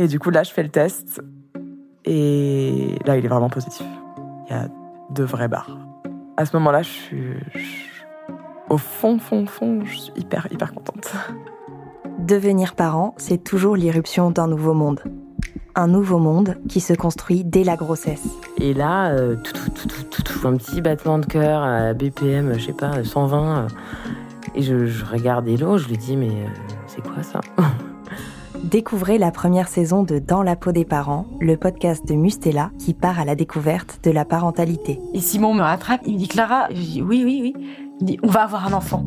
Et du coup, là, je fais le test. Et là, il est vraiment positif. Il y a de vraies barres. À ce moment-là, je suis, je suis au fond, fond, fond, je suis hyper, hyper contente. Devenir parent, c'est toujours l'irruption d'un nouveau monde. Un nouveau monde qui se construit dès la grossesse. Et là, euh, tout, tout, tout, tout, un petit battement de cœur à BPM, je sais pas, 120. euh, et je, je regarde Hello, je lui dis, mais euh, c'est quoi ça? Découvrez la première saison de Dans la peau des parents, le podcast de Mustela qui part à la découverte de la parentalité. Et Simon me rattrape, il me dit Clara, je dis oui, oui, oui. Il me dit on va avoir un enfant.